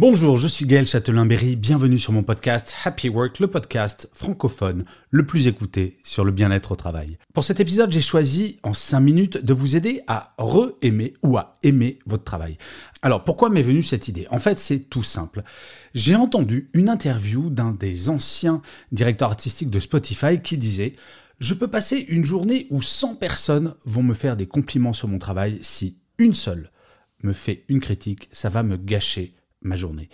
Bonjour, je suis Gaël Châtelain-Berry, bienvenue sur mon podcast Happy Work, le podcast francophone le plus écouté sur le bien-être au travail. Pour cet épisode, j'ai choisi en 5 minutes de vous aider à re-aimer ou à aimer votre travail. Alors pourquoi m'est venue cette idée? En fait, c'est tout simple. J'ai entendu une interview d'un des anciens directeurs artistiques de Spotify qui disait je peux passer une journée où 100 personnes vont me faire des compliments sur mon travail si une seule me fait une critique, ça va me gâcher ma journée.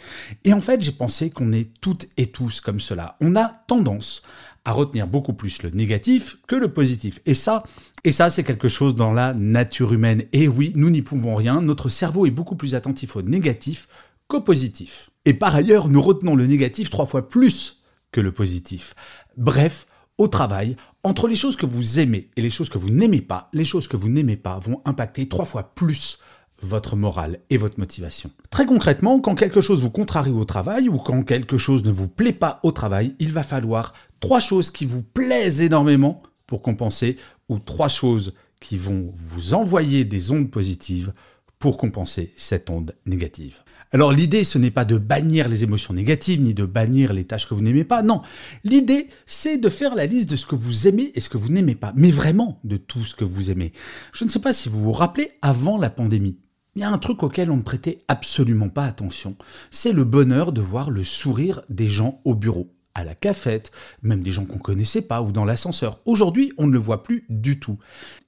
Et en fait, j'ai pensé qu'on est toutes et tous comme cela. On a tendance à retenir beaucoup plus le négatif que le positif. Et ça, et ça, c'est quelque chose dans la nature humaine. Et oui, nous n'y pouvons rien. Notre cerveau est beaucoup plus attentif au négatif qu'au positif. Et par ailleurs, nous retenons le négatif trois fois plus que le positif. Bref, au travail, entre les choses que vous aimez et les choses que vous n'aimez pas, les choses que vous n'aimez pas vont impacter trois fois plus votre morale et votre motivation. Très concrètement, quand quelque chose vous contrarie au travail ou quand quelque chose ne vous plaît pas au travail, il va falloir trois choses qui vous plaisent énormément pour compenser ou trois choses qui vont vous envoyer des ondes positives pour compenser cette onde négative. Alors l'idée, ce n'est pas de bannir les émotions négatives, ni de bannir les tâches que vous n'aimez pas, non. L'idée, c'est de faire la liste de ce que vous aimez et ce que vous n'aimez pas, mais vraiment de tout ce que vous aimez. Je ne sais pas si vous vous rappelez, avant la pandémie, il y a un truc auquel on ne prêtait absolument pas attention. C'est le bonheur de voir le sourire des gens au bureau, à la cafette, même des gens qu'on connaissait pas ou dans l'ascenseur. Aujourd'hui, on ne le voit plus du tout.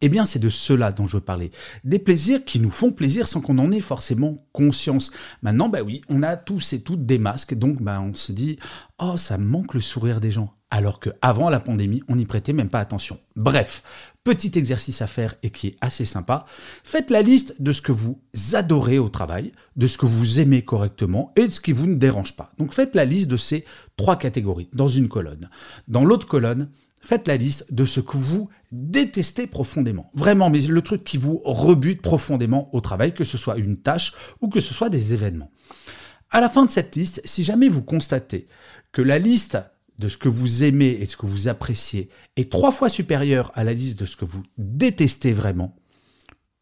Eh bien, c'est de cela dont je veux parler. Des plaisirs qui nous font plaisir sans qu'on en ait forcément conscience. Maintenant, bah oui, on a tous et toutes des masques, donc bah on se dit, oh, ça manque le sourire des gens alors qu'avant la pandémie, on n'y prêtait même pas attention. Bref, petit exercice à faire et qui est assez sympa. Faites la liste de ce que vous adorez au travail, de ce que vous aimez correctement et de ce qui vous ne dérange pas. Donc faites la liste de ces trois catégories dans une colonne. Dans l'autre colonne, faites la liste de ce que vous détestez profondément. Vraiment, mais le truc qui vous rebute profondément au travail, que ce soit une tâche ou que ce soit des événements. À la fin de cette liste, si jamais vous constatez que la liste de ce que vous aimez et de ce que vous appréciez est trois fois supérieur à la liste de ce que vous détestez vraiment,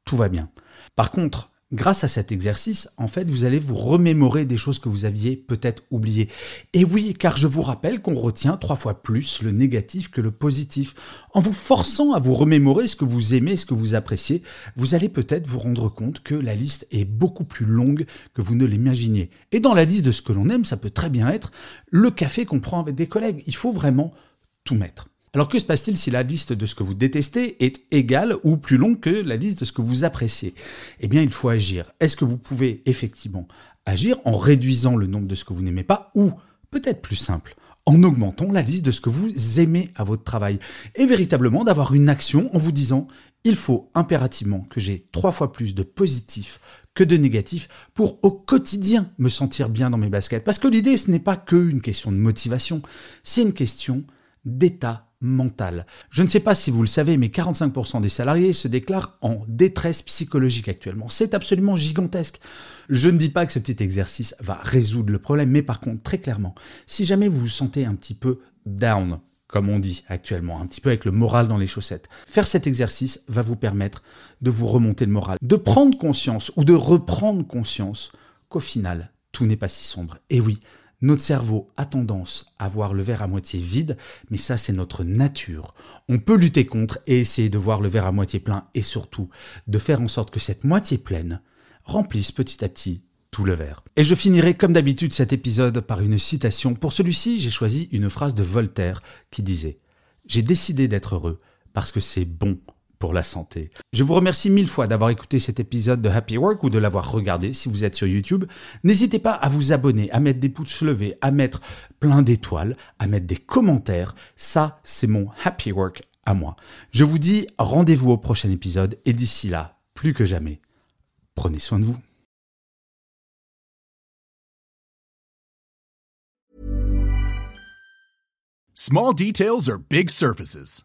tout va bien. Par contre, Grâce à cet exercice, en fait, vous allez vous remémorer des choses que vous aviez peut-être oubliées. Et oui, car je vous rappelle qu'on retient trois fois plus le négatif que le positif. En vous forçant à vous remémorer ce que vous aimez, ce que vous appréciez, vous allez peut-être vous rendre compte que la liste est beaucoup plus longue que vous ne l'imaginiez. Et dans la liste de ce que l'on aime, ça peut très bien être le café qu'on prend avec des collègues. Il faut vraiment tout mettre. Alors que se passe-t-il si la liste de ce que vous détestez est égale ou plus longue que la liste de ce que vous appréciez? Eh bien, il faut agir. Est-ce que vous pouvez effectivement agir en réduisant le nombre de ce que vous n'aimez pas ou, peut-être plus simple, en augmentant la liste de ce que vous aimez à votre travail? Et véritablement d'avoir une action en vous disant il faut impérativement que j'ai trois fois plus de positifs que de négatifs pour au quotidien me sentir bien dans mes baskets. Parce que l'idée, ce n'est pas qu'une question de motivation, c'est une question d'état mental. Je ne sais pas si vous le savez, mais 45% des salariés se déclarent en détresse psychologique actuellement. C'est absolument gigantesque. Je ne dis pas que ce petit exercice va résoudre le problème, mais par contre, très clairement, si jamais vous vous sentez un petit peu down, comme on dit actuellement, un petit peu avec le moral dans les chaussettes. Faire cet exercice va vous permettre de vous remonter le moral, de prendre conscience ou de reprendre conscience qu'au final, tout n'est pas si sombre. Et oui, notre cerveau a tendance à voir le verre à moitié vide, mais ça c'est notre nature. On peut lutter contre et essayer de voir le verre à moitié plein et surtout de faire en sorte que cette moitié pleine remplisse petit à petit tout le verre. Et je finirai comme d'habitude cet épisode par une citation. Pour celui-ci, j'ai choisi une phrase de Voltaire qui disait ⁇ J'ai décidé d'être heureux parce que c'est bon pour la santé. Je vous remercie mille fois d'avoir écouté cet épisode de Happy Work ou de l'avoir regardé si vous êtes sur YouTube. N'hésitez pas à vous abonner, à mettre des pouces levés, à mettre plein d'étoiles, à mettre des commentaires. Ça, c'est mon Happy Work à moi. Je vous dis rendez-vous au prochain épisode et d'ici là, plus que jamais, prenez soin de vous. Small details are big surfaces.